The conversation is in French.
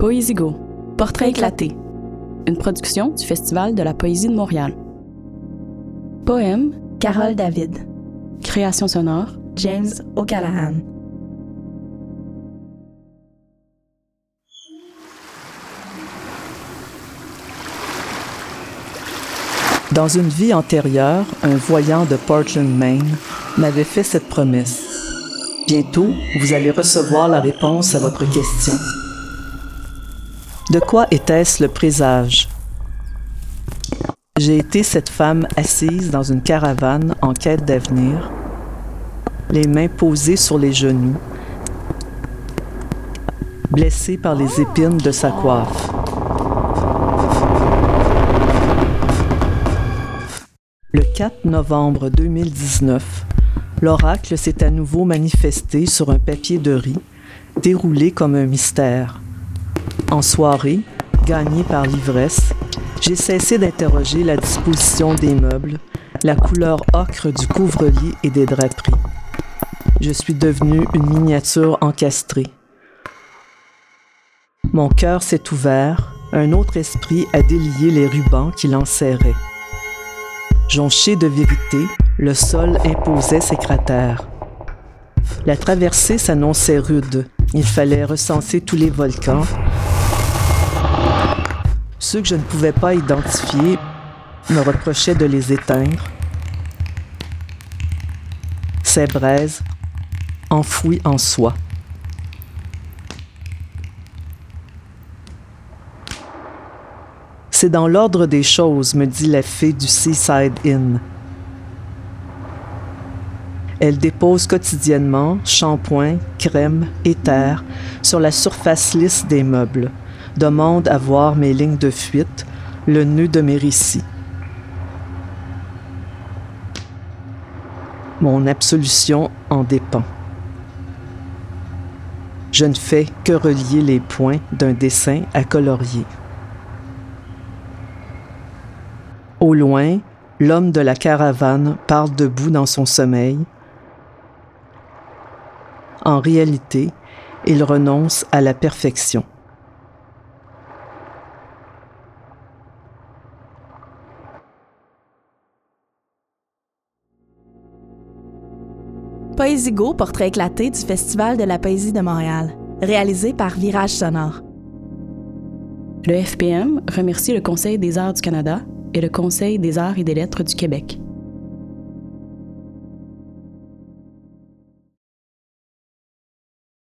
Poésigo, Portrait éclaté, une production du Festival de la poésie de Montréal. Poème, Carole David. création sonore, James O'Callaghan. Dans une vie antérieure, un voyant de Portland, Maine, m'avait fait cette promesse. Bientôt, vous allez recevoir la réponse à votre question. De quoi était-ce le présage? J'ai été cette femme assise dans une caravane en quête d'avenir, les mains posées sur les genoux, blessée par les épines de sa coiffe. Le 4 novembre 2019, l'oracle s'est à nouveau manifesté sur un papier de riz, déroulé comme un mystère. En soirée, gagnée par l'ivresse, j'ai cessé d'interroger la disposition des meubles, la couleur ocre du couvre-lit et des draperies. Je suis devenue une miniature encastrée. Mon cœur s'est ouvert, un autre esprit a délié les rubans qui l'enserraient. Jonché de vérité, le sol imposait ses cratères. La traversée s'annonçait rude. Il fallait recenser tous les volcans. Ceux que je ne pouvais pas identifier me reprochaient de les éteindre. Ces braises, enfouies en soi. C'est dans l'ordre des choses, me dit la fée du Seaside Inn. Elle dépose quotidiennement shampoing, crème, éther sur la surface lisse des meubles, demande à voir mes lignes de fuite, le nœud de mes récits. Mon absolution en dépend. Je ne fais que relier les points d'un dessin à colorier. Au loin, l'homme de la caravane parle debout dans son sommeil. En réalité, il renonce à la perfection. Poésigo, portrait éclaté du Festival de la poésie de Montréal, réalisé par Virage Sonore. Le FPM remercie le Conseil des arts du Canada et le Conseil des arts et des lettres du Québec.